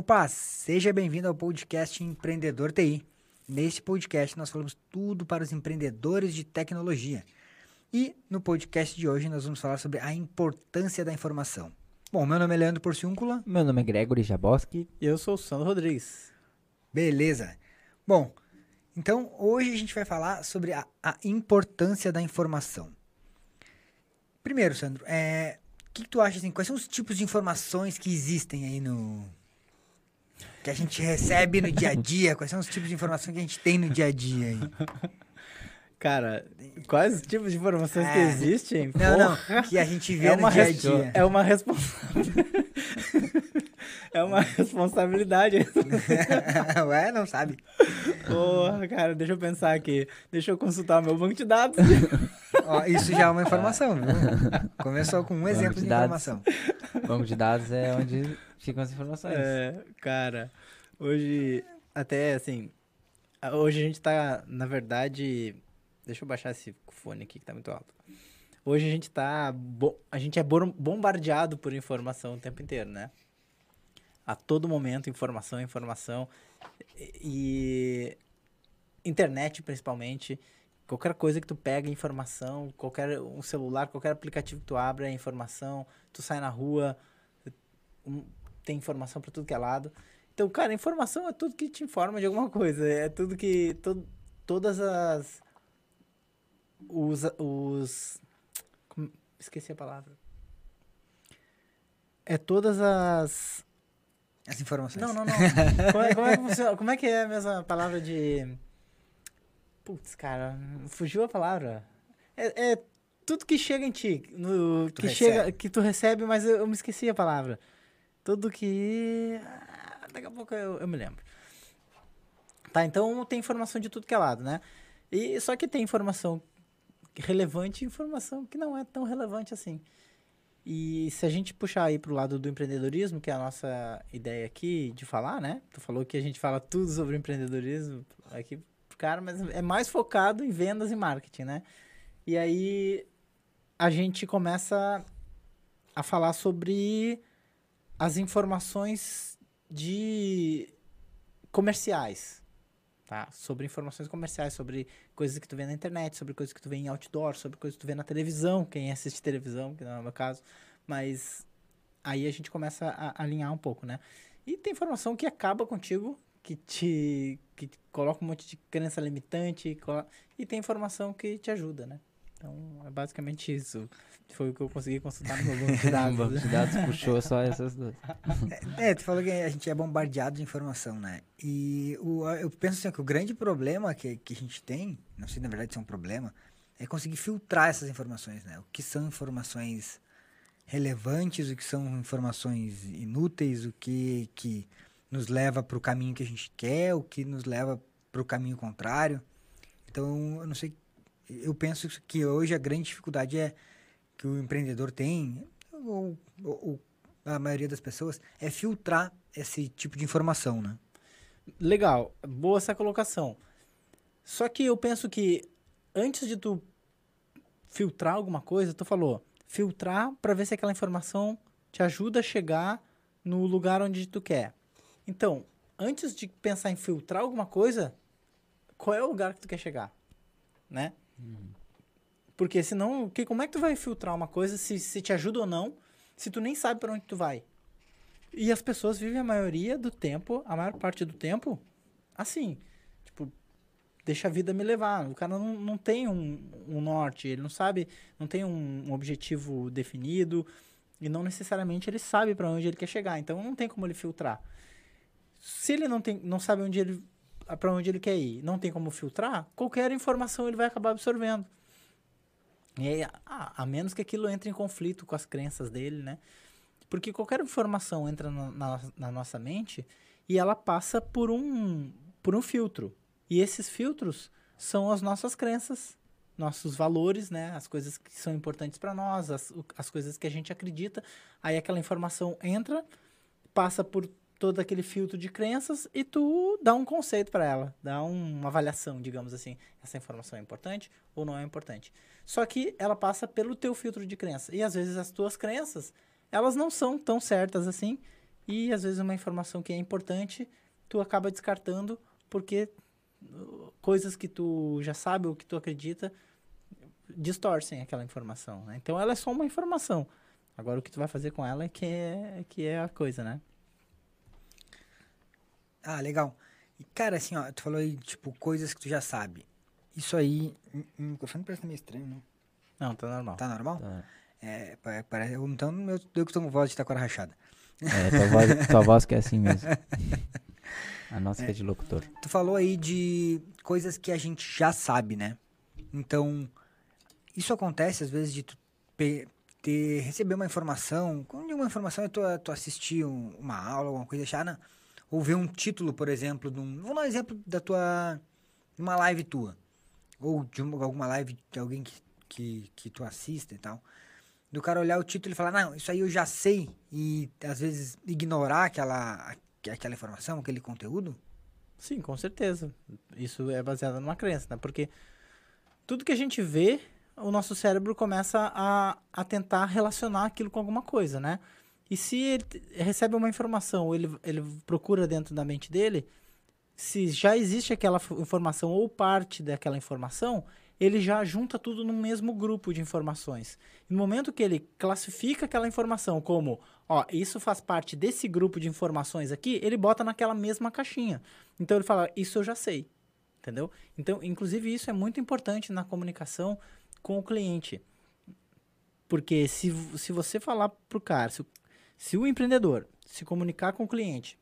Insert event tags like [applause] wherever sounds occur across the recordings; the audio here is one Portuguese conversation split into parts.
Opa, seja bem-vindo ao podcast Empreendedor TI. Neste podcast nós falamos tudo para os empreendedores de tecnologia. E no podcast de hoje nós vamos falar sobre a importância da informação. Bom, meu nome é Leandro Porciúncula. Meu nome é Gregory Jaboski. E eu sou o Sandro Rodrigues. Beleza. Bom, então hoje a gente vai falar sobre a, a importância da informação. Primeiro, Sandro, é, o que, que tu acha assim? Quais são os tipos de informações que existem aí no, que a gente recebe no dia a dia? Quais são os tipos de informação que a gente tem no dia a dia aí? [laughs] Cara, quais os tipos de informações é. que existem? Não, não, que a gente vê é no dia a dia. É uma responsabilidade. [laughs] é uma responsabilidade. [laughs] Ué, não sabe. Porra, cara, deixa eu pensar aqui. Deixa eu consultar meu banco de dados. [laughs] Ó, isso já é uma informação, viu? Começou com um banco exemplo de, de informação. Banco de dados é onde ficam as informações. É, cara, hoje, até assim, hoje a gente tá, na verdade, deixa eu baixar esse fone aqui que tá muito alto. Hoje a gente tá, a gente é bombardeado por informação o tempo inteiro, né? A todo momento, informação, informação. E internet, principalmente. Qualquer coisa que tu pega informação, qualquer um celular, qualquer aplicativo que tu abre é informação. Tu sai na rua, tem informação para tudo que é lado. Então, cara, informação é tudo que te informa de alguma coisa. É tudo que. To, todas as. Os. os como, esqueci a palavra. É todas as. As informações. Não, não, não. [laughs] como, é, como, é que como é que é a mesma palavra de. Putz, cara, fugiu a palavra. É, é tudo que chega em ti. No, que, chega, que tu recebe, mas eu, eu me esqueci a palavra. Tudo que. Ah, daqui a pouco eu, eu me lembro. Tá, então tem informação de tudo que é lado, né? E só que tem informação relevante e informação que não é tão relevante assim. E se a gente puxar aí pro lado do empreendedorismo, que é a nossa ideia aqui de falar, né? Tu falou que a gente fala tudo sobre empreendedorismo aqui pro cara, mas é mais focado em vendas e marketing, né? E aí a gente começa a falar sobre as informações de comerciais, tá? Sobre informações comerciais, sobre coisas que tu vê na internet, sobre coisas que tu vê em outdoor, sobre coisas que tu vê na televisão, quem assiste televisão, que não é o meu caso, mas aí a gente começa a alinhar um pouco, né? E tem informação que acaba contigo, que te que coloca um monte de crença limitante, e tem informação que te ajuda, né? Então, é basicamente isso. Foi o que eu consegui consultar no meu [laughs] banco de dados. o banco de dados puxou só essas duas. É, é, tu falou que a gente é bombardeado de informação, né? E o, eu penso assim, que o grande problema que, que a gente tem, não sei na verdade se é um problema, é conseguir filtrar essas informações, né? O que são informações relevantes, o que são informações inúteis, o que, que nos leva para o caminho que a gente quer, o que nos leva para o caminho contrário. Então, eu não sei eu penso que hoje a grande dificuldade é que o empreendedor tem, ou, ou, a maioria das pessoas, é filtrar esse tipo de informação, né? Legal, boa essa colocação. Só que eu penso que antes de tu filtrar alguma coisa, tu falou, filtrar para ver se aquela informação te ajuda a chegar no lugar onde tu quer. Então, antes de pensar em filtrar alguma coisa, qual é o lugar que tu quer chegar, né? Porque senão, que, como é que tu vai filtrar uma coisa se, se te ajuda ou não, se tu nem sabe para onde tu vai? E as pessoas vivem a maioria do tempo, a maior parte do tempo, assim. Tipo, deixa a vida me levar. O cara não, não tem um, um norte, ele não sabe, não tem um, um objetivo definido e não necessariamente ele sabe para onde ele quer chegar. Então não tem como ele filtrar. Se ele não, tem, não sabe onde ele para onde ele quer ir, não tem como filtrar, qualquer informação ele vai acabar absorvendo. E aí, a, a menos que aquilo entre em conflito com as crenças dele, né? Porque qualquer informação entra na, na, na nossa mente e ela passa por um, por um filtro. E esses filtros são as nossas crenças, nossos valores, né? As coisas que são importantes para nós, as, as coisas que a gente acredita. Aí aquela informação entra, passa por todo aquele filtro de crenças e tu dá um conceito para ela, dá um, uma avaliação, digamos assim, essa informação é importante ou não é importante. Só que ela passa pelo teu filtro de crença e às vezes as tuas crenças, elas não são tão certas assim e às vezes uma informação que é importante, tu acaba descartando porque uh, coisas que tu já sabe ou que tu acredita distorcem aquela informação, né? Então ela é só uma informação. Agora o que tu vai fazer com ela é que é, que é a coisa, né? Ah, legal. E, cara, assim, ó, tu falou aí, tipo, coisas que tu já sabe. Isso aí. O microfone parece meio estranho, não? Não, tá normal. Tá normal? Tá. É, pa- parece. Então eu, eu que tomo voz de taquara rachada. É, tua voz, [laughs] tua voz que é assim mesmo. [laughs] A nossa que é de locutor. Tu falou aí de coisas que a gente já sabe, né? Então, isso acontece às vezes de tu ter, receber uma informação. Quando uma informação é tu, tu assistir um- uma aula, alguma coisa chata, ou ver um título, por exemplo, de um, dar um exemplo da tua. uma live tua. Ou de uma- alguma live de alguém que, que, que tu assista e tal. Do cara olhar o título e falar, não, isso aí eu já sei. E às vezes ignorar aquela, aquela informação, aquele conteúdo. Sim, com certeza. Isso é baseado numa crença, né? Porque tudo que a gente vê, o nosso cérebro começa a, a tentar relacionar aquilo com alguma coisa, né? E se ele recebe uma informação, ele, ele procura dentro da mente dele, se já existe aquela informação ou parte daquela informação, ele já junta tudo num mesmo grupo de informações. No momento que ele classifica aquela informação como, ó, isso faz parte desse grupo de informações aqui, ele bota naquela mesma caixinha. Então ele fala, isso eu já sei. Entendeu? Então, inclusive, isso é muito importante na comunicação com o cliente. Porque se, se você falar pro cara, se, o- se o empreendedor se comunicar com o cliente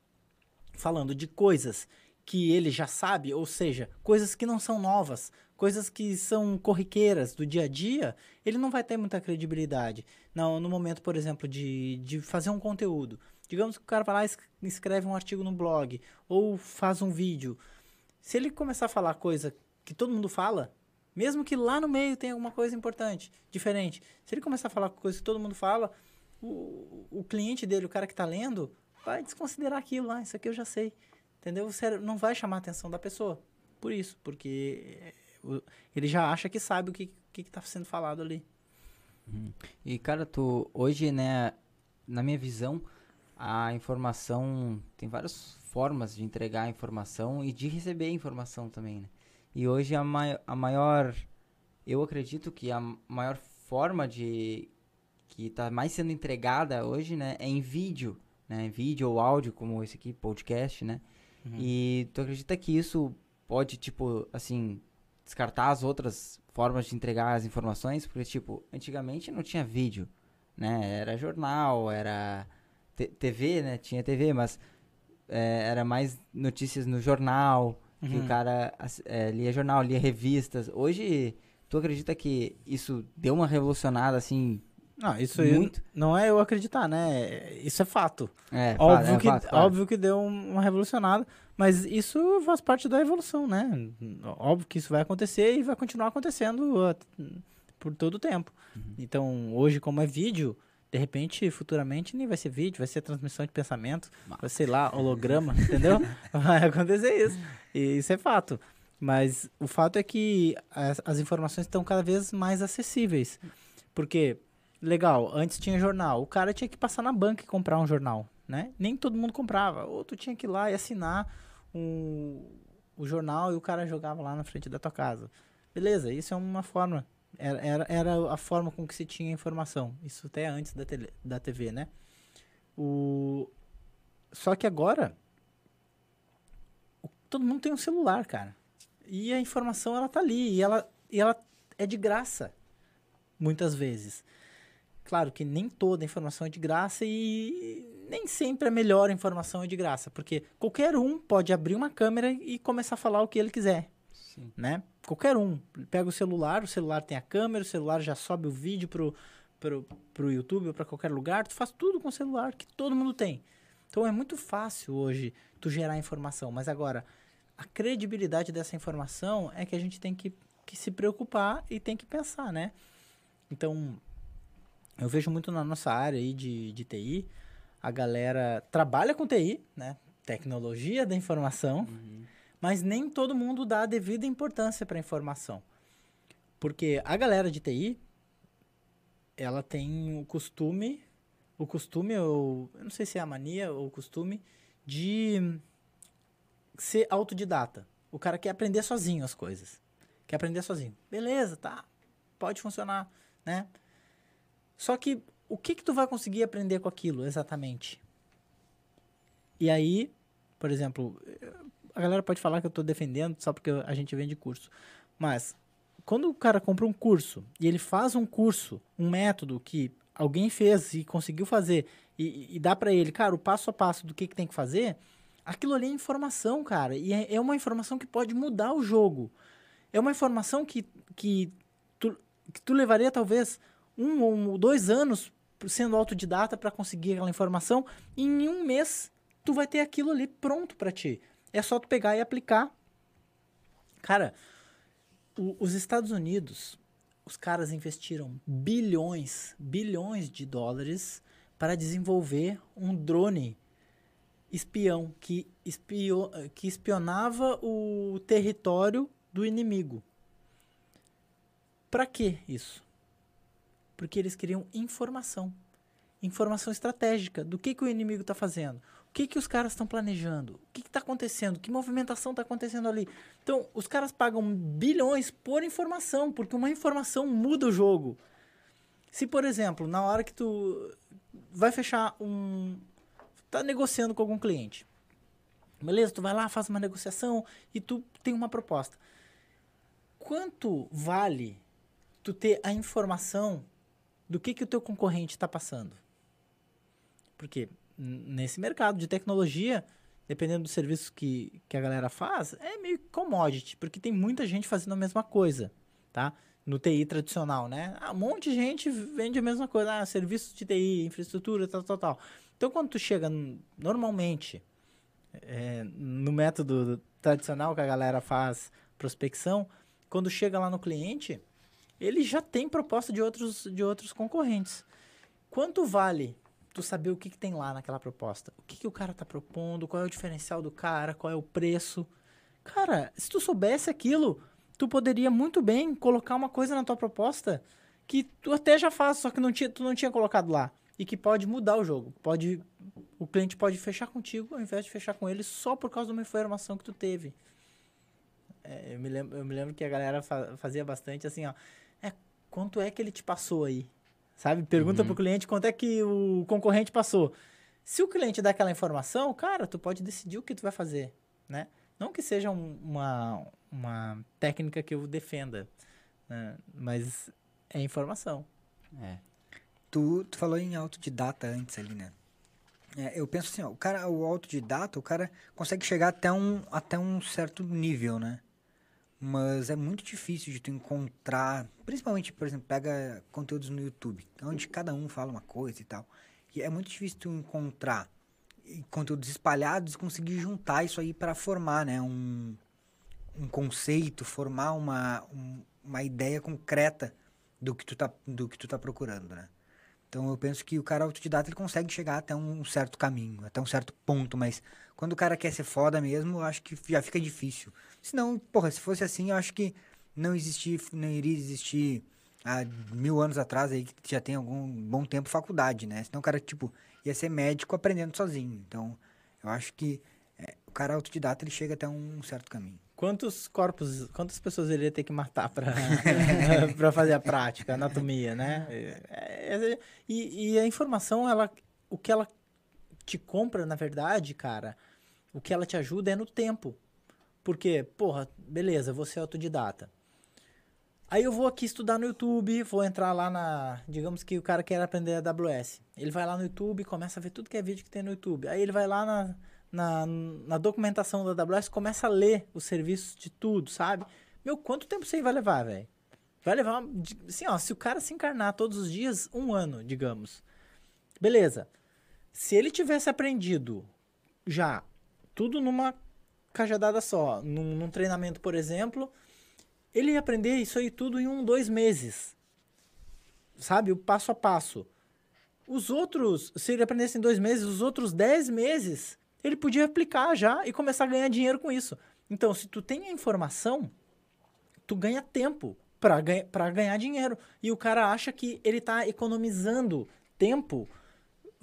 falando de coisas que ele já sabe, ou seja, coisas que não são novas, coisas que são corriqueiras do dia a dia, ele não vai ter muita credibilidade. No, no momento, por exemplo, de, de fazer um conteúdo. Digamos que o cara vai lá e es- escreve um artigo no blog, ou faz um vídeo. Se ele começar a falar coisa que todo mundo fala, mesmo que lá no meio tenha alguma coisa importante, diferente, se ele começar a falar coisa que todo mundo fala, o, o cliente dele, o cara que está lendo, vai desconsiderar aquilo lá, isso aqui eu já sei. Entendeu? Cérebro não vai chamar a atenção da pessoa. Por isso, porque o- ele já acha que sabe o que está sendo falado ali. E, cara, tu, hoje, né, na minha visão, a informação, tem várias formas de entregar a informação e de receber a informação também, né? E hoje a, mai a maior, eu acredito que a maior forma de, que tá mais sendo entregada hoje, né, é em vídeo, né, em vídeo ou áudio, como esse aqui, podcast, né? E tu acredita que isso pode, tipo, assim, descartar as outras formas de entregar as informações? Porque, tipo, antigamente não tinha vídeo, né? Era jornal, era TV, né? Tinha TV, mas é, era mais notícias no jornal, que Uhum. o cara ass- é, lia jornal, lia revistas. Hoje, tu acredita que isso deu uma revolucionada, assim? Não, isso Muito. não é eu acreditar, né? Isso é fato. É, fa- Óbvio, é que, fato, claro. óbvio que deu um- uma revolucionada, mas isso faz parte da evolução, né? Óbvio que isso vai acontecer e vai continuar acontecendo por todo o tempo. Uhum. Então, hoje, como é vídeo, de repente, futuramente, nem vai ser vídeo, vai ser transmissão de pensamento, Mas- vai ser lá, holograma, [laughs] entendeu? Vai acontecer isso. E isso é fato. Mas o fato é que as, as informações estão cada vez mais acessíveis. Porque, legal, antes tinha jornal. O cara tinha que passar na banca e comprar um jornal, né? Nem todo mundo comprava. Ou tu tinha que ir lá e assinar um, o jornal e o cara jogava lá na frente da tua casa. Beleza, isso é uma forma. Era, era, era a forma com que se tinha informação. Isso até antes da, tele, da TV, né? O... Só que agora, todo mundo tem um celular, cara. E a informação, ela tá ali. E ela, e ela é de graça, muitas vezes. Claro que nem toda informação é de graça e nem sempre a melhor informação é de graça. Porque qualquer um pode abrir uma câmera e começar a falar o que ele quiser Sim. né? Qualquer um. Pega o celular, o celular tem a câmera, o celular já sobe o vídeo pro, pro, pro YouTube ou pra qualquer lugar. Tu faz tudo com o celular, que todo mundo tem. Então é muito fácil hoje tu gerar informação. Mas agora, a credibilidade dessa informação é que a gente tem que, que se preocupar e tem que pensar, né? Então, eu vejo muito na nossa área aí de, de TI, a galera trabalha com TI, né? Tecnologia da informação, mas nem todo mundo dá a devida importância para a informação. Porque a galera de TI, ela tem o costume o costume, ou, eu não sei se é a mania ou o costume, de ser autodidata. O cara quer aprender sozinho as coisas. Quer aprender sozinho. Beleza, tá. Pode funcionar, né? Só que o que que tu vai conseguir aprender com aquilo exatamente? E aí, por exemplo, a galera pode falar que eu estou defendendo só porque a gente vende curso. Mas quando o cara compra um curso e ele faz um curso, um método que alguém fez e conseguiu fazer e, e dá para ele, cara, o passo a passo do que, que tem que fazer, aquilo ali é informação, cara. E é, é uma informação que pode mudar o jogo. É uma informação que, que, tu, que tu levaria talvez um ou dois anos sendo autodidata para conseguir aquela informação. E em um mês tu vai ter aquilo ali pronto para ti. É só tu pegar e aplicar. Cara, o, os Estados Unidos, os caras investiram bilhões, bilhões de dólares para desenvolver um drone espião que, espio, que espionava o território do inimigo. Para que isso? Porque eles queriam informação. Informação estratégica do que, que o inimigo está fazendo o que, que os caras estão planejando? O que está acontecendo? Que movimentação está acontecendo ali? Então, os caras pagam bilhões por informação, porque uma informação muda o jogo. Se, por exemplo, na hora que tu vai fechar um. tá negociando com algum cliente. Beleza? Tu vai lá, faz uma negociação e tu tem uma proposta. Quanto vale tu ter a informação do que, que o teu concorrente está passando? Porque nesse mercado de tecnologia, dependendo do serviço que, que a galera faz, é meio commodity, porque tem muita gente fazendo a mesma coisa, tá? No TI tradicional, né? Ah, um monte de gente vende a mesma coisa, ah, serviços de TI, infraestrutura, tal, tal, tal. Então, quando tu chega normalmente é, no método tradicional que a galera faz prospecção, quando chega lá no cliente, ele já tem proposta de outros, de outros concorrentes. Quanto vale tu saber o que, que tem lá naquela proposta. O que, que o cara tá propondo, qual é o diferencial do cara, qual é o preço. Cara, se tu soubesse aquilo, tu poderia muito bem colocar uma coisa na tua proposta que tu até já faz, só que não tinha, tu não tinha colocado lá. E que pode mudar o jogo. Pode, o cliente pode fechar contigo ao invés de fechar com ele só por causa de uma informação que tu teve. É, eu, me lembro, eu me lembro que a galera fa fazia bastante assim, ó. Quanto é que ele te passou aí? Sabe? Pergunta uhum. pro cliente quanto é que o concorrente passou. Se o cliente dá aquela informação, cara, tu pode decidir o que tu vai fazer, né? Não que seja um, uma, uma técnica que eu defenda, né? mas é informação. É. Tu, tu falou em autodidata antes ali, né? É, eu penso assim, ó, o cara, o autodidata, o cara consegue chegar até um, até um certo nível, né? Mas é muito difícil de tu encontrar, principalmente, por exemplo, pega conteúdos no YouTube, onde cada um fala uma coisa e tal. E é muito difícil tu encontrar conteúdos espalhados e conseguir juntar isso aí para formar, né, um, um conceito, formar uma, um, uma ideia concreta do que tu tá do que tu tá procurando, né? Então eu penso que o cara autodidata ele consegue chegar até um certo caminho, até um certo ponto, mas quando o cara quer ser foda mesmo, eu acho que já fica difícil. Senão, porra, se fosse assim, eu acho que não existir, não iria existir há mil anos atrás aí, que já tem algum bom tempo faculdade, né? Senão o cara, tipo, ia ser médico aprendendo sozinho. Então, eu acho que é, o cara autodidata, ele chega até um certo caminho. Quantos corpos, quantas pessoas ele ia ter que matar para [laughs] [laughs] para fazer a prática, a anatomia, né? É, é, e, e a informação, ela, o que ela te compra, na verdade, cara, o que ela te ajuda é no tempo. Porque, porra, beleza, você é autodidata. Aí eu vou aqui estudar no YouTube, vou entrar lá na. Digamos que o cara quer aprender a AWS. Ele vai lá no YouTube, começa a ver tudo que é vídeo que tem no YouTube. Aí ele vai lá na, na, na documentação da AWS, começa a ler os serviços de tudo, sabe? Meu, quanto tempo você vai levar, velho? Vai levar. Assim, ó, se o cara se encarnar todos os dias, um ano, digamos. Beleza. Se ele tivesse aprendido já tudo numa cajadada só. Num, num, treinamento, por exemplo, ele ia aprender isso aí tudo em um, dois meses. Sabe? O passo a passo. Os outros, se ele aprendesse em dois meses, os outros dez meses, ele podia aplicar já e começar a ganhar dinheiro com isso. Então, se tu tem a informação, tu ganha tempo para ganha, ganhar dinheiro. E o cara acha que ele está economizando tempo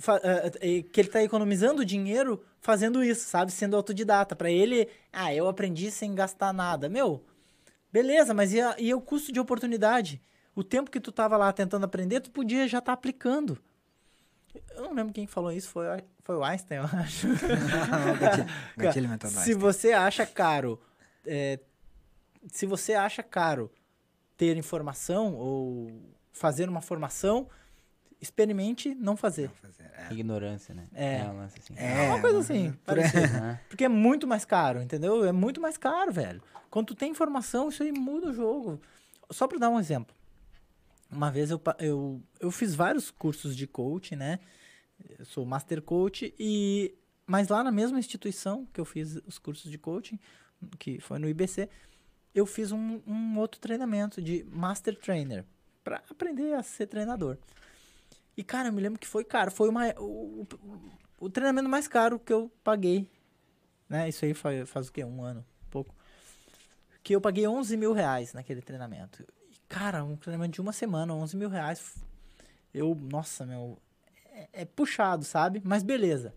eh, eh, que ele tá economizando dinheiro fazendo isso, sabe? Sendo autodidata. Pra ele, ah, eu aprendi sem gastar nada. Meu, beleza, mas e, a- e o custo de oportunidade? O tempo que tu tava lá tentando aprender, tu podia já estar aplicando. Eu não lembro quem falou isso, foi, foi o Einstein, eu acho. [laughs] gatilho, gatilho mental Se Einstein. você acha caro, é, se você acha caro ter informação ou fazer uma formação, experimente não fazer. Vou fazer, é. Ignorância, né? É. um lance assim. É, uma coisa assim, parecida. Né? Porque é muito mais caro, entendeu? É muito mais caro, velho. Quando tu tem informação, isso aí muda o jogo. Só pra dar um exemplo. Uma vez eu, eu, eu fiz vários cursos de coach, né? Eu sou master coach e mas lá na mesma instituição que eu fiz os cursos de coaching, que foi no IBC, eu fiz um, um outro treinamento de master trainer para aprender a ser treinador. E cara, eu me lembro que foi caro, foi uma, o, o, o treinamento mais caro que eu paguei, né? Isso aí faz, faz o quê? Um ano, pouco. Que eu paguei 11 mil reais naquele treinamento. E, cara, um treinamento de uma semana, 11 mil reais. Eu, nossa, meu, é, é puxado, sabe? Mas beleza.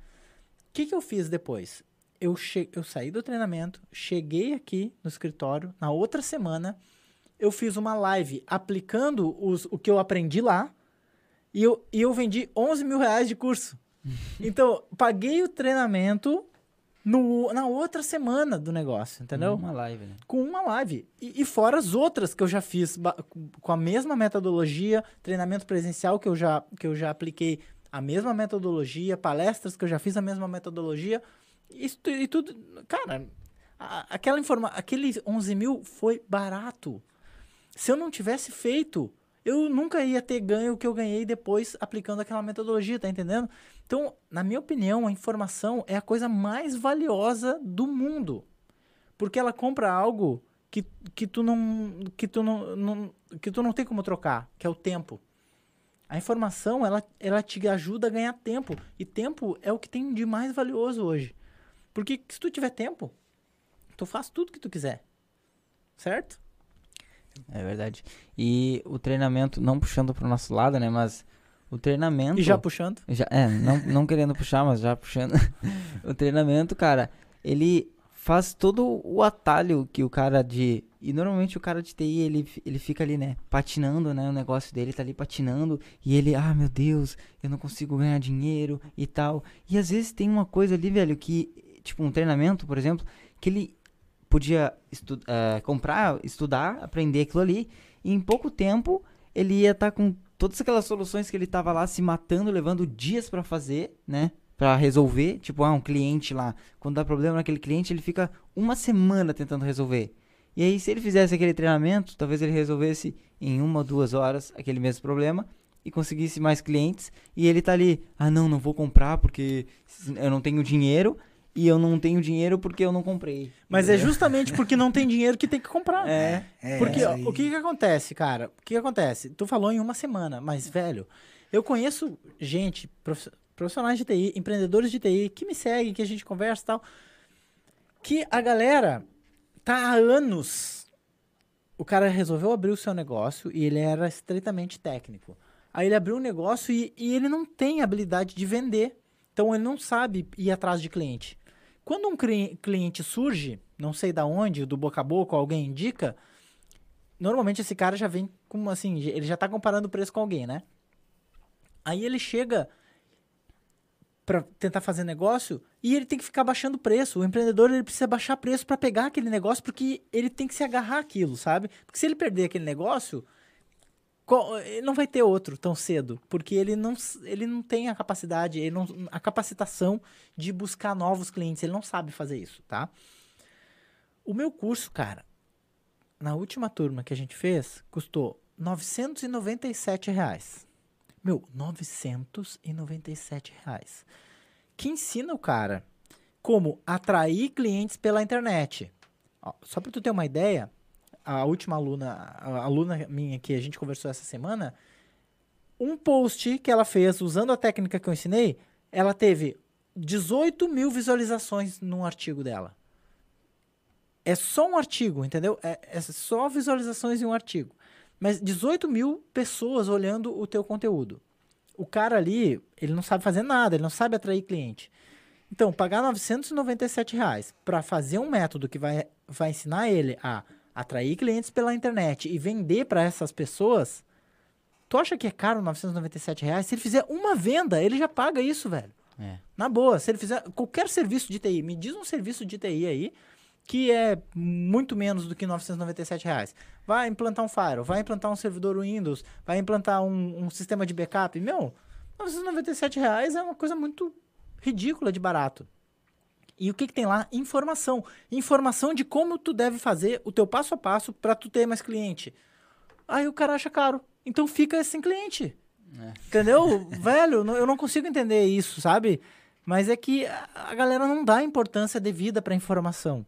O que, que eu fiz depois? Eu, che eu saí do treinamento, cheguei aqui no escritório, na outra semana, eu fiz uma live aplicando os, o que eu aprendi lá e eu, e eu vendi 11 mil reais de curso. Então, paguei o treinamento no, na outra semana do negócio, entendeu? Uma live, né? com uma live. E, e fora as outras que eu já fiz com- com a mesma metodologia, treinamento presencial que eu já, que eu já apliquei a mesma metodologia, palestras que eu já fiz a mesma metodologia. Isso, e tudo. Cara, a- aquela informa aquele 11 mil foi barato. Se eu não tivesse feito, eu nunca ia ter ganho o que eu ganhei depois aplicando aquela metodologia, tá entendendo? Então, na minha opinião, a informação é a coisa mais valiosa do mundo. Porque ela compra algo que, que tu, não, que, tu não, não- que tu não tem como trocar, que é o tempo. A informação, ela, ela te ajuda a ganhar tempo. E tempo é o que tem de mais valioso hoje. Porque se tu tiver tempo, tu faz tudo que tu quiser. Certo? É verdade. E o treinamento, não puxando pro nosso lado, né? Mas o treinamento. E já puxando. Já, é, não, não querendo puxar, mas já puxando. [laughs] o treinamento, cara, ele faz todo o atalho que o cara de. E normalmente o cara de TI, ele, ele fica ali, né? Patinando, né? O negócio dele tá ali patinando. E ele, ah, meu Deus, eu não consigo ganhar dinheiro e tal. E às vezes tem uma coisa ali, velho, que. Tipo, um treinamento, por exemplo, que ele podia estu eh, comprar, estudar, aprender aquilo ali. E em pouco tempo ele ia estar com todas aquelas soluções que ele tava lá se matando, levando dias pra fazer, né? Pra resolver. Tipo, ah, um cliente lá, quando dá problema naquele cliente, ele fica uma semana tentando resolver. E aí, se ele fizesse aquele treinamento, talvez ele resolvesse em uma ou duas horas aquele mesmo problema e conseguisse mais clientes. E ele tá ali, ah, não, não vou comprar porque eu não tenho dinheiro. E eu não tenho dinheiro porque eu não comprei. Mas é justamente porque não tem dinheiro que tem que comprar. É. É, Porque ó, aí. o que que acontece, cara? O que que acontece? Tu falou em uma semana, mas, velho, eu conheço gente, prof- profissionais de TI, empreendedores de TI, que me seguem, que a gente conversa e tal, que a galera tá há anos. O cara resolveu abrir o seu negócio e ele era estritamente técnico. Aí ele abriu um negócio e, e ele não tem habilidade de vender. Então ele não sabe ir atrás de cliente. Quando um cli- cliente surge, não sei da onde, do boca a boca, alguém indica, normalmente esse cara já vem com assim, ele já tá comparando o preço com alguém, né? Aí ele chega para tentar fazer negócio e ele tem que ficar baixando preço. O empreendedor ele precisa baixar preço para pegar aquele negócio porque ele tem que se agarrar àquilo, sabe? Porque se ele perder aquele negócio, não vai ter outro tão cedo, porque ele não, ele não tem a capacidade, ele não, a capacitação de buscar novos clientes, ele não sabe fazer isso, tá? O meu curso, cara, na última turma que a gente fez, custou 997 reais. Meu, 997 reais. Que ensina o cara como atrair clientes pela internet. Ó, só para tu ter uma ideia, a última aluna, a aluna minha que a gente conversou essa semana, um post que ela fez usando a técnica que eu ensinei, ela teve 18 mil visualizações num artigo dela. É só um artigo, entendeu? É, é só visualizações em um artigo. Mas 18 mil pessoas olhando o teu conteúdo. O cara ali, ele não sabe fazer nada, ele não sabe atrair cliente. Então, pagar 997 reais para fazer um método que vai, vai ensinar ele a atrair clientes pela internet e vender para essas pessoas, tu acha que é caro 997 reais? Se ele fizer uma venda, ele já paga isso, velho. É. Na boa, se ele fizer qualquer serviço de TI, me diz um serviço de TI aí que é muito menos do que 997 reais. Vai implantar um Firewall, vai implantar um servidor Windows, vai implantar um, um sistema de backup. Meu, 997 reais é uma coisa muito ridícula de barato. E o que, que tem lá? Informação. Informação de como tu deve fazer o teu passo a passo para tu ter mais cliente. Aí o cara acha caro. Então fica sem cliente. É. Entendeu? [laughs] Velho, eu não consigo entender isso, sabe? Mas é que a- galera não dá importância devida pra informação.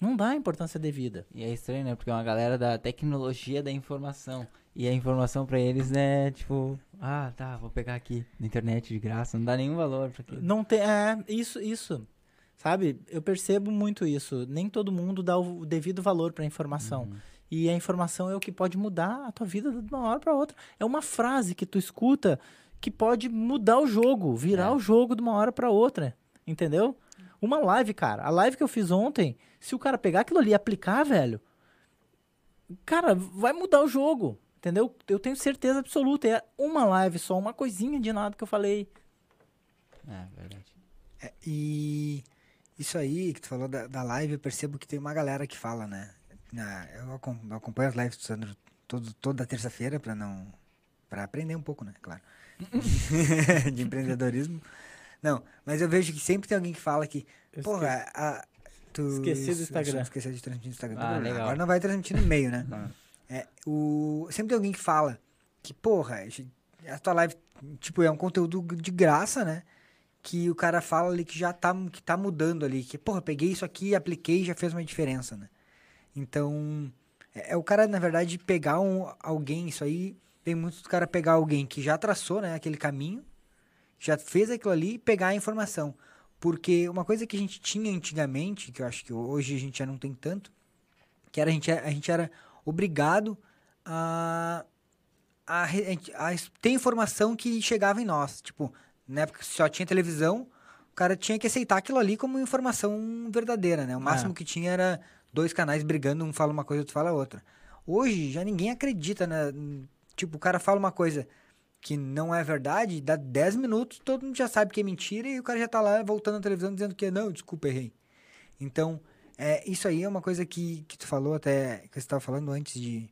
Não dá importância devida. E é estranho, né? Porque é uma galera da tecnologia da informação. E a informação pra eles, né? Tipo, ah, tá, vou pegar aqui na internet de graça. Não dá nenhum valor pra aquilo. Não tem. É, isso, isso. Sabe? Eu percebo muito isso. Nem todo mundo dá o devido valor pra informação. Uhum. E a informação é o que pode mudar a tua vida de uma hora pra outra. É uma frase que tu escuta que pode mudar o jogo, virar É. o jogo de uma hora pra outra. Entendeu? Uma live, cara. A live que eu fiz ontem, se o cara pegar aquilo ali e aplicar, velho, cara, vai mudar o jogo. Entendeu? Eu tenho certeza absoluta. É uma live só, uma coisinha de nada que eu falei. É, verdade. É, e isso aí que tu falou da, da live, eu percebo que tem uma galera que fala, né? Na- eu, acom- eu acompanho as lives do Sandro todo, toda terça-feira pra não. para aprender um pouco, né? Claro. [laughs] de empreendedorismo. Não, mas eu vejo que sempre tem alguém que fala que. Eu Porra, a, tu. Esqueci do Instagram. Esqueceu de transmitir no Instagram. Ah, legal. Agora não vai transmitir no meio, né? Ah. É, o, sempre tem alguém que fala que, porra, a tua live, tipo, é um conteúdo de graça, né? Que o cara fala ali que já tá, que tá mudando ali. Que, porra, peguei isso aqui, apliquei e já fez uma diferença, né? Então, é, é o cara, na verdade, pegar um, alguém, isso aí, tem muito do cara pegar alguém que já traçou, né, aquele caminho, já fez aquilo ali e pegar a informação. Porque uma coisa que a gente tinha antigamente, que eu acho que hoje a gente já não tem tanto, que era a gente, a gente era obrigado a, a, a a ter informação que chegava em nós. Tipo, na época que só tinha televisão, o cara tinha que aceitar aquilo ali como informação verdadeira, né? O máximo que tinha era dois canais brigando, um fala uma coisa, outro fala outra. Hoje já ninguém acredita, né? Tipo, o cara fala uma coisa que não é verdade, dá 10 minutos, todo mundo já sabe que é mentira e o cara já tá lá voltando na televisão dizendo que não, desculpa, errei. Então, é, isso aí é uma coisa que, que tu falou até, que você estava falando antes de,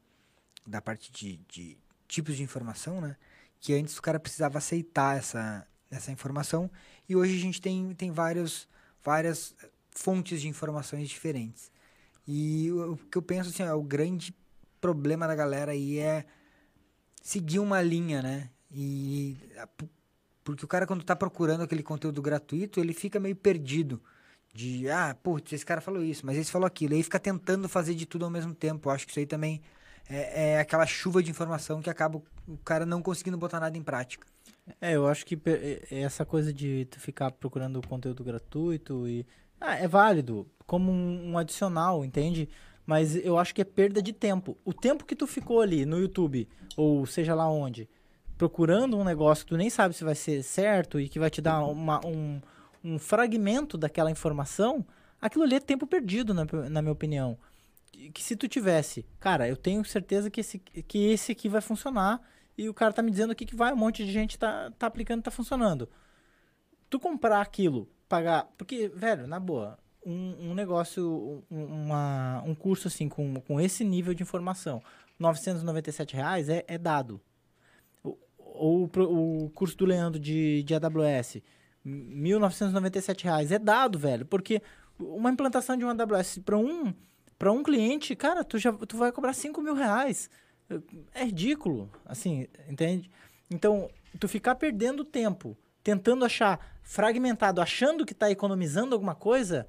da parte de, de tipos de informação, né? Que antes o cara precisava aceitar essa, essa informação e hoje a gente tem, tem vários, várias fontes de informações diferentes. E o, que eu penso assim, ó, o grande problema da galera aí é seguir uma linha, né? E porque o cara quando tá procurando aquele conteúdo gratuito, ele fica meio perdido de, ah, putz, esse cara falou isso, mas esse falou aquilo, e aí fica tentando fazer de tudo ao mesmo tempo. Eu acho que isso aí também é, é aquela chuva de informação que acaba o cara não conseguindo botar nada em prática. É, eu acho que essa coisa de tu ficar procurando conteúdo gratuito e. Ah, é válido, como um, um adicional, entende? Mas eu acho que é perda de tempo. O tempo que tu ficou ali no YouTube, ou seja lá onde, procurando um negócio que tu nem sabe se vai ser certo e que vai te dar uma- um, um fragmento daquela informação, aquilo ali é tempo perdido, na, na minha opinião. Que se tu tivesse, cara, eu tenho certeza que esse, que esse aqui vai funcionar e o cara tá me dizendo aqui que vai, um monte de gente tá, tá aplicando, tá funcionando. Tu comprar aquilo, pagar. Porque, velho, na boa, um, um negócio, um, uma, um curso assim, com, com esse nível de informação, 997 reais é, é dado. O, o, o curso do Leandro de, de AWS, 1.997 reais é dado, velho. Porque uma implantação de uma AWS para um, pra um cliente, cara, tu, já, tu vai cobrar 5 mil reais é ridículo, assim, entende? Então, tu ficar perdendo tempo, tentando achar fragmentado, achando que tá economizando alguma coisa,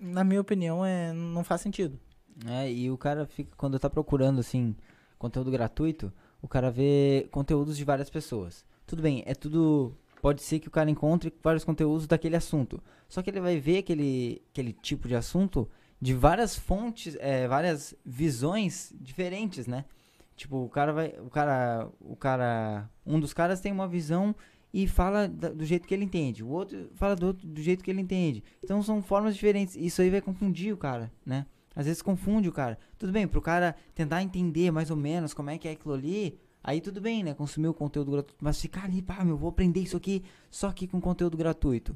na minha opinião, é, não faz sentido. É, e o cara fica, quando tá procurando, assim, conteúdo gratuito, o cara vê conteúdos de várias pessoas. Tudo bem, é tudo. Pode ser que o cara encontre vários conteúdos daquele assunto. Só que ele vai ver aquele, aquele tipo de assunto de várias fontes, é, várias visões diferentes, né? Tipo, o cara vai. O cara. O cara. Um dos caras tem uma visão e fala do jeito que ele entende. O outro fala do, outro, do jeito que ele entende. Então são formas diferentes. Isso aí vai confundir o cara, né? Às vezes confunde o cara. Tudo bem, pro cara tentar entender mais ou menos como é que é aquilo ali. Aí tudo bem, né? Consumir o conteúdo gratuito. Mas ficar ali, pá, meu, vou aprender isso aqui só aqui com conteúdo gratuito.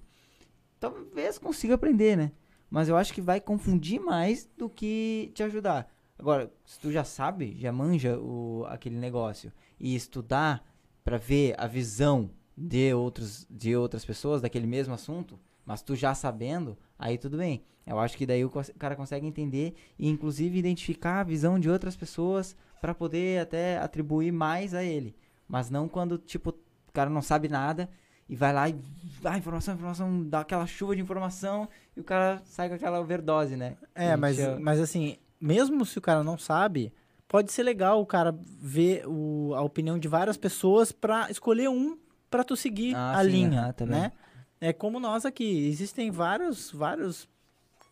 Talvez consiga aprender, né? Mas eu acho que vai confundir mais do que te ajudar. Agora, se tu já sabe, já manja o, aquele negócio e estudar pra ver a visão de, outros, de outras pessoas daquele mesmo assunto, mas tu já sabendo, aí tudo bem. Eu acho que daí o cara consegue entender e inclusive identificar a visão de outras pessoas pra poder até atribuir mais a ele. Mas não quando, tipo, o cara não sabe nada e vai lá e dá informação, informação, dá aquela chuva de informação e o cara sai com aquela overdose, né? É, E mas, já- mas assim, mesmo se o cara não sabe, pode ser legal o cara ver o, a opinião de várias pessoas pra escolher um pra tu seguir Ah, a sim, linha, também. né? É como nós aqui, existem vários, vários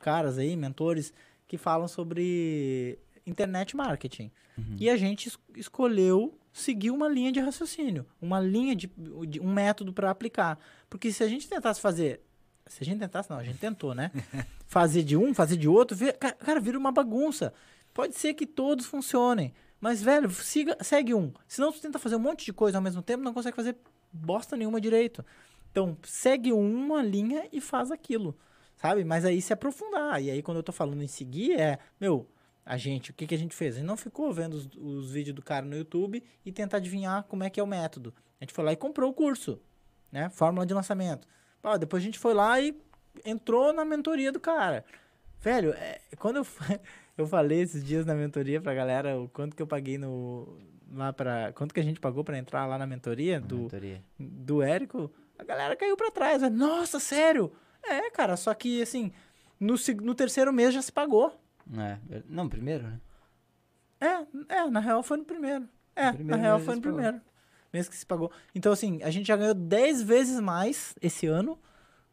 caras aí, mentores, que falam sobre internet marketing. Uhum. E a gente es- escolheu seguir uma linha de raciocínio, uma linha de, de- um método para aplicar. Porque se a gente tentasse fazer, se a gente tentasse, não, a gente tentou, né? [laughs] fazer de um, fazer de outro, vira- ca- cara, vira uma bagunça. Pode ser que todos funcionem, mas velho, siga, segue um. Senão tu tenta fazer um monte de coisa ao mesmo tempo, não consegue fazer bosta nenhuma direito. Então, segue uma linha e faz aquilo, sabe? Mas aí se aprofundar. E aí quando eu tô falando em seguir é, meu, a gente, o que, que a gente fez? A gente não ficou vendo os, os vídeos do cara no YouTube e tentar adivinhar como é que é o método. A gente foi lá e comprou o curso, né? Fórmula de lançamento. Pá, depois a gente foi lá e entrou na mentoria do cara. Velho, é, quando eu, [laughs] eu falei esses dias na mentoria pra galera o quanto que eu paguei no lá para quanto que a gente pagou pra entrar lá na mentoria do Mentoria. do Érico, a galera caiu pra trás. né? Nossa, sério? É, cara, só que assim, no, no terceiro mês já se pagou. É, ver- não, primeiro, né? É, é, na real foi no primeiro. É, primeiro na real foi no primeiro. Mês que se pagou. Então, assim, a gente já ganhou 10 vezes mais esse ano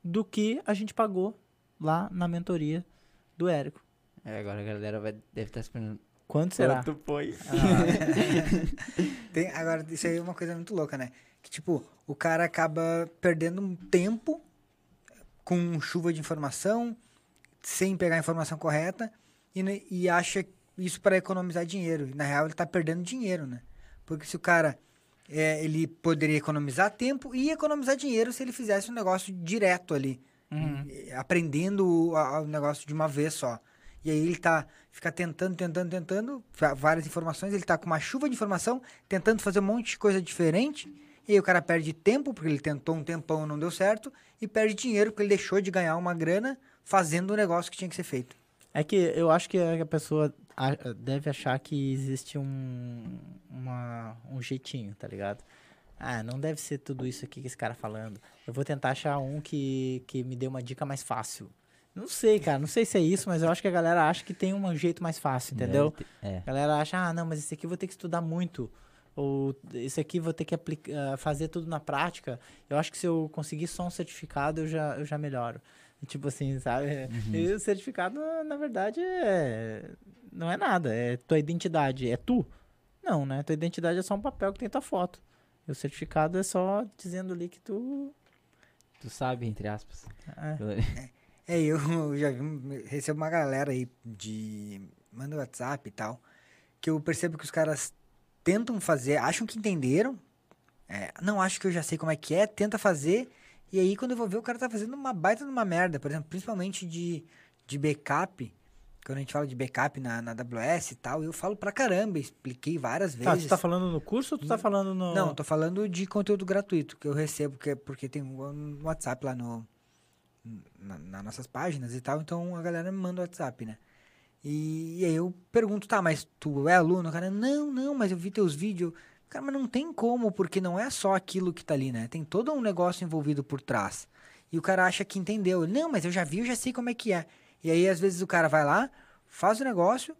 do que a gente pagou lá na mentoria do Érico. É, agora a galera vai, deve estar esperando. Quanto será? Quanto foi? [laughs] Tem, agora, isso aí é uma coisa muito louca, né? Que, tipo, o cara acaba perdendo um tempo com chuva de informação, sem pegar a informação correta, e, ne- e acha isso para economizar dinheiro. E, na real, ele tá perdendo dinheiro, né? Porque se o cara, é, ele poderia economizar tempo e economizar dinheiro se ele fizesse um negócio direto ali. Uhum. aprendendo o, negócio de uma vez só. E aí ele tá, fica tentando, tentando, tentando, várias informações, ele tá com uma chuva de informação, tentando fazer um monte de coisa diferente, e aí o cara perde tempo, porque ele tentou um tempão e não deu certo, e perde dinheiro, porque ele deixou de ganhar uma grana fazendo o negócio que tinha que ser feito. É que eu acho que a pessoa deve achar que existe um, uma, um jeitinho, tá ligado? Ah, não deve ser tudo isso aqui que esse cara falando. Eu vou tentar achar um que, que me dê uma dica mais fácil. Não sei, cara, não sei se é isso, mas eu acho que a galera acha que tem um jeito mais fácil, entendeu? É. A galera acha, ah, não, mas esse aqui eu vou ter que estudar muito. Ou esse aqui eu vou ter que aplica- ah, fazer tudo na prática. Eu acho que se eu conseguir só um certificado, eu já, eu já melhoro. [laughs] Tipo assim, sabe? E o certificado, na verdade, é... não é nada. É tua identidade. É tu? Não, né? Tua identidade é só um papel que tem tua foto. E o certificado é só dizendo ali que tu... Tu sabe, entre aspas. é. É, eu já vi, um- recebo uma galera aí de. Manda WhatsApp e tal. Que eu percebo que os caras tentam fazer, acham que entenderam. é, não, acho que eu já sei como é que é, tenta fazer. E aí, quando eu vou ver, o cara tá fazendo uma baita de uma merda. Por exemplo, principalmente de, de backup. Quando a gente fala de backup na, na AWS e tal, eu falo pra caramba, expliquei várias Tá, vezes. tu tá falando no curso ou tu tá falando no... Não, tô falando de conteúdo gratuito que eu recebo, que é porque tem um WhatsApp lá no na, nas nossas páginas e tal, então a galera me manda o WhatsApp, né? E, e aí eu pergunto, tá, mas tu é aluno? O cara, não, não, mas eu vi teus vídeos. Cara, mas não tem como, porque não é só aquilo que tá ali, né? Tem todo um negócio envolvido por trás. E o cara acha que entendeu. Não, mas eu já vi, eu já sei como é que é. E aí, às vezes, o cara vai lá, faz o negócio,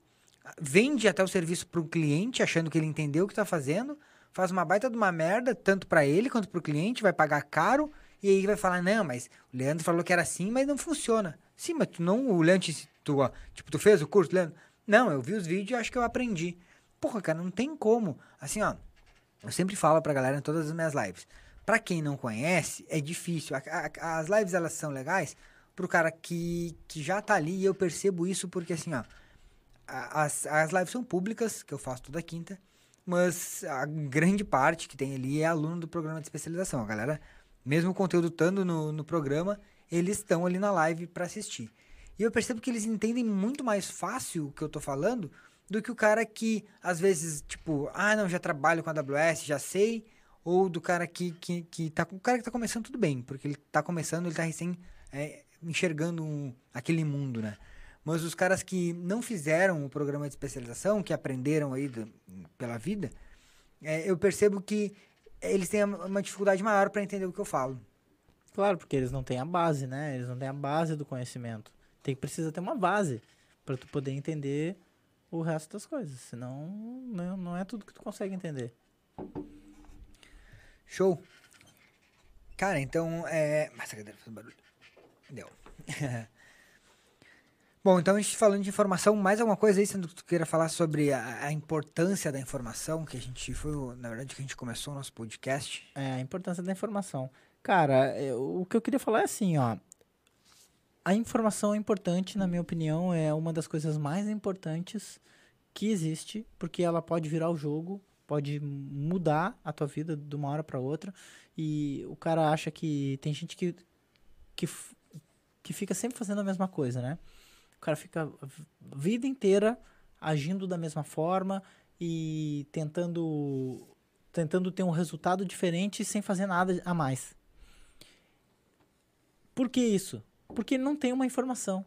vende até o serviço para o cliente, achando que ele entendeu o que está fazendo, faz uma baita de uma merda, tanto para ele quanto para o cliente, vai pagar caro, e aí vai falar, não, mas o Leandro falou que era assim, mas não funciona. Sim, mas tu não, o Leandro, tu, tipo, tu fez o curso, Leandro? Não, eu vi os vídeos e acho que eu aprendi. porra, cara, não tem como. Assim, ó, eu sempre falo pra galera em todas as minhas lives. Pra quem não conhece, é difícil. A- a- as lives, elas são legais pro cara que, que já tá ali e eu percebo isso porque, assim, ó, as, as lives são públicas, que eu faço toda quinta, mas a grande parte que tem ali é aluno do programa de especialização. A galera, mesmo o conteúdo estando no, no programa, eles estão ali na live para assistir. E eu percebo que eles entendem muito mais fácil o que eu tô falando do que o cara que, às vezes, tipo, ah, não, já trabalho com a AWS, já sei, ou do cara que, que, que tá, o cara que tá começando tudo bem, porque ele tá começando, ele tá recém é, enxergando um- aquele mundo, né? Mas os caras que não fizeram o programa de especialização, que aprenderam aí do- pela vida, é, eu percebo que eles têm uma dificuldade maior para entender o que eu falo. Claro, porque eles não têm a base, né? Eles não têm a base do conhecimento. Tem que precisa ter uma base para tu poder entender o resto das coisas. Senão, não, não é tudo que tu consegue entender. Show? Cara, então, é... Nossa, cadê o barulho? Deu. [laughs] Bom, então a gente falando de informação, mais alguma coisa aí, sendo que tu queira falar sobre a, a importância da informação, que a gente foi, na verdade, que a gente começou o nosso podcast. É, a importância da informação. Cara, eu- o que eu queria falar é assim, ó. A informação é importante, na minha opinião, é uma das coisas mais importantes que existe, porque ela pode virar o jogo, pode mudar a tua vida de uma hora para outra. E o cara acha que tem gente que que, que fica sempre fazendo a mesma coisa, né? O cara fica a vida inteira agindo da mesma forma e tentando tentando ter um resultado diferente sem fazer nada a mais. Por que isso? Porque ele não tem uma informação.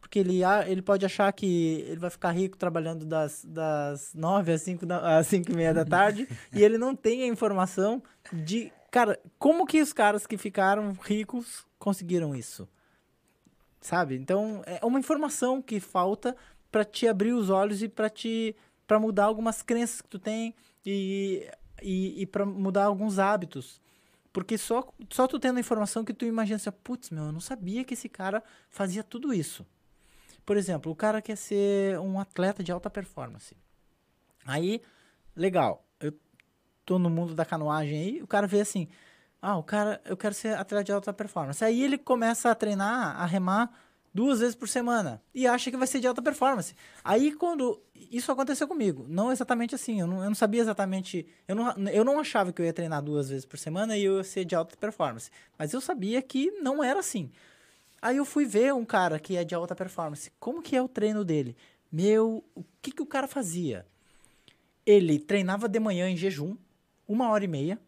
Porque ele, a- ele pode achar que ele vai ficar rico trabalhando das, das 9 às 5, da, às 5 e meia da tarde [laughs] e ele não tem a informação de. Cara, como que os caras que ficaram ricos conseguiram isso? Sabe? Então, é uma informação que falta para te abrir os olhos e para te para mudar algumas crenças que tu tem e, e, e para mudar alguns hábitos. Porque só, só tu tendo a informação que tu imagina assim, putz, meu, eu não sabia que esse cara fazia tudo isso. Por exemplo, o cara quer ser um atleta de alta performance. Aí, legal, eu tô no mundo da canoagem aí, o cara vê assim, ah, o cara, eu quero ser atleta de alta performance. Aí ele começa a treinar, a remar duas vezes por semana e acha que vai ser de alta performance. Aí quando isso aconteceu comigo, não exatamente assim, eu não, eu não sabia exatamente, eu não, eu não achava que eu ia treinar duas vezes por semana e eu ia ser de alta performance, mas eu sabia que não era assim. Aí eu fui ver um cara que é de alta performance, como que é o treino dele? Meu, o que que o cara fazia? Ele treinava de manhã em jejum, uma hora e meia,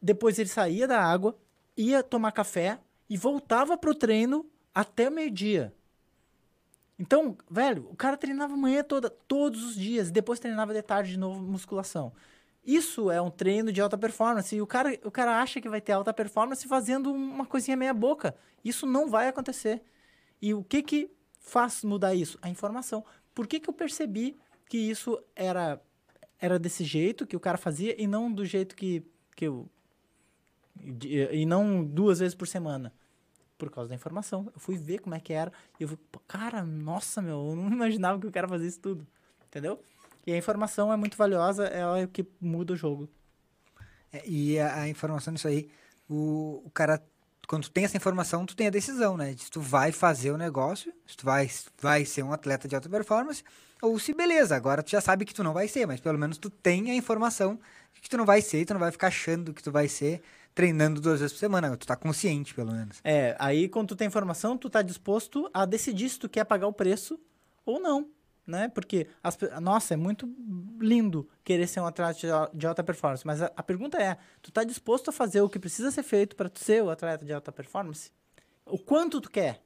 depois ele saía da água, ia tomar café e voltava pro treino até meio-dia. Então, velho, o cara treinava manhã toda, todos os dias, depois treinava de tarde de novo musculação. Isso é um treino de alta performance. E o cara, o cara acha que vai ter alta performance fazendo uma coisinha meia boca. Isso não vai acontecer. E o que que faz mudar isso? A informação. Por que que eu percebi que isso era era desse jeito que o cara fazia e não do jeito que, que eu e não duas vezes por semana? Por causa da informação. Eu fui ver como é que era e eu pô, cara, nossa, meu, eu não [laughs] imaginava que o cara fazia isso tudo. Entendeu? E a informação é muito valiosa, é o que muda o jogo. É, e a, a informação disso aí, o, o cara, quando tu tem essa informação, tu tem a decisão, né? De se tu vai fazer o negócio, se tu vai, vai ser um atleta de alta performance, ou se beleza, agora tu já sabe que tu não vai ser, mas pelo menos tu tem a informação que tu não vai ser, tu não vai ficar achando que tu vai ser treinando duas vezes por semana, tu tá consciente, pelo menos. É, aí quando tu tem informação, tu tá disposto a decidir se tu quer pagar o preço ou não, né? Porque, as nossa, é muito lindo querer ser um atleta de al- de alta performance, mas a, a pergunta é, tu tá disposto a fazer o que precisa ser feito para tu ser o atleta de alta performance? O quanto tu quer?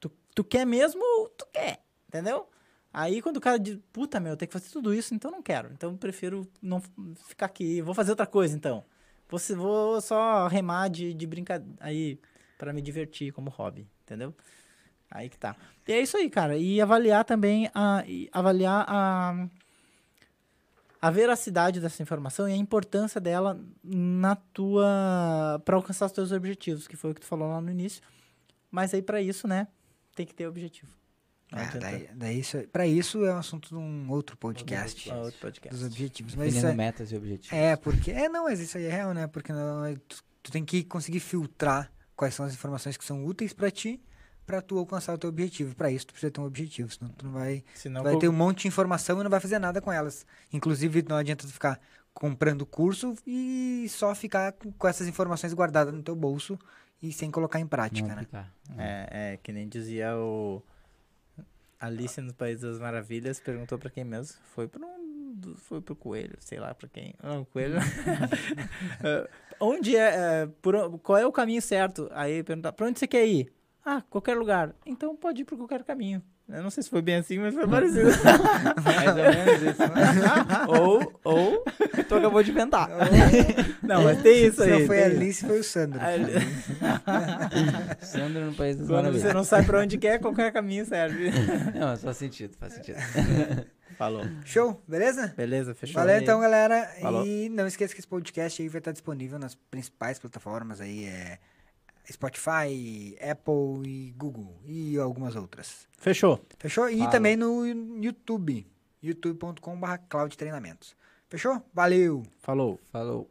Tu, tu quer mesmo ou tu quer? Entendeu? Aí quando o cara diz, puta meu, tem que fazer tudo isso, então não quero. Então prefiro não ficar aqui, vou fazer outra coisa então. Vou, vou só remar de, de brincadeira aí para me divertir como hobby, entendeu? Aí que tá. E é isso aí, cara. E avaliar também a avaliar a a veracidade dessa informação e a importância dela na tua para alcançar os teus objetivos, que foi o que tu falou lá no início. Mas aí para isso, né, tem que ter objetivo. Não Ah, daí, daí isso, pra isso é um assunto de um outro podcast. Ah, outro podcast. Dos objetivos. Mas Definindo é, metas e objetivos. é, porque. É, não, mas isso aí é real, né? Porque não, é- tu, tu tem que conseguir filtrar quais são as informações que são úteis pra ti, pra tu alcançar o teu objetivo. Pra isso, tu precisa ter um objetivo, senão tu não vai. Senão, Tu vai ter um monte de informação e não vai fazer nada com elas. Inclusive, não adianta tu ficar comprando curso e só ficar com essas informações guardadas no teu bolso e sem colocar em Não prática, né? aplicar. É, é, que nem dizia o Alice no País das Maravilhas, perguntou pra quem mesmo? Foi pro um foi pro coelho, sei lá pra quem. Não, o coelho. [laughs] É, onde é, é, por qual é o caminho certo? Aí perguntar, pra onde você quer ir? Ah, qualquer lugar. Então pode ir por qualquer caminho. Eu não sei se foi bem assim, mas foi [laughs] parecido. Mais ou menos isso. [laughs] ou, ou, tu acabou de inventar. não, mas tem isso Se aí. não foi a isso. Alice, foi o Sandro. Ali- [laughs] Sandro no País das Quando Maravilhas. você não sabe pra onde quer, qualquer caminho serve. Não, mas faz sentido, faz sentido. Falou. Show, beleza? Beleza, fechou. Valeu então, galera. Falou. E não esqueça que esse podcast aí vai estar disponível nas principais plataformas aí, é Spotify, Apple e Google e algumas outras. Fechou. Fechou? E Falou. também no YouTube, youtube.com.br Cloud Treinamentos. Fechou? Valeu! Falou. Falou.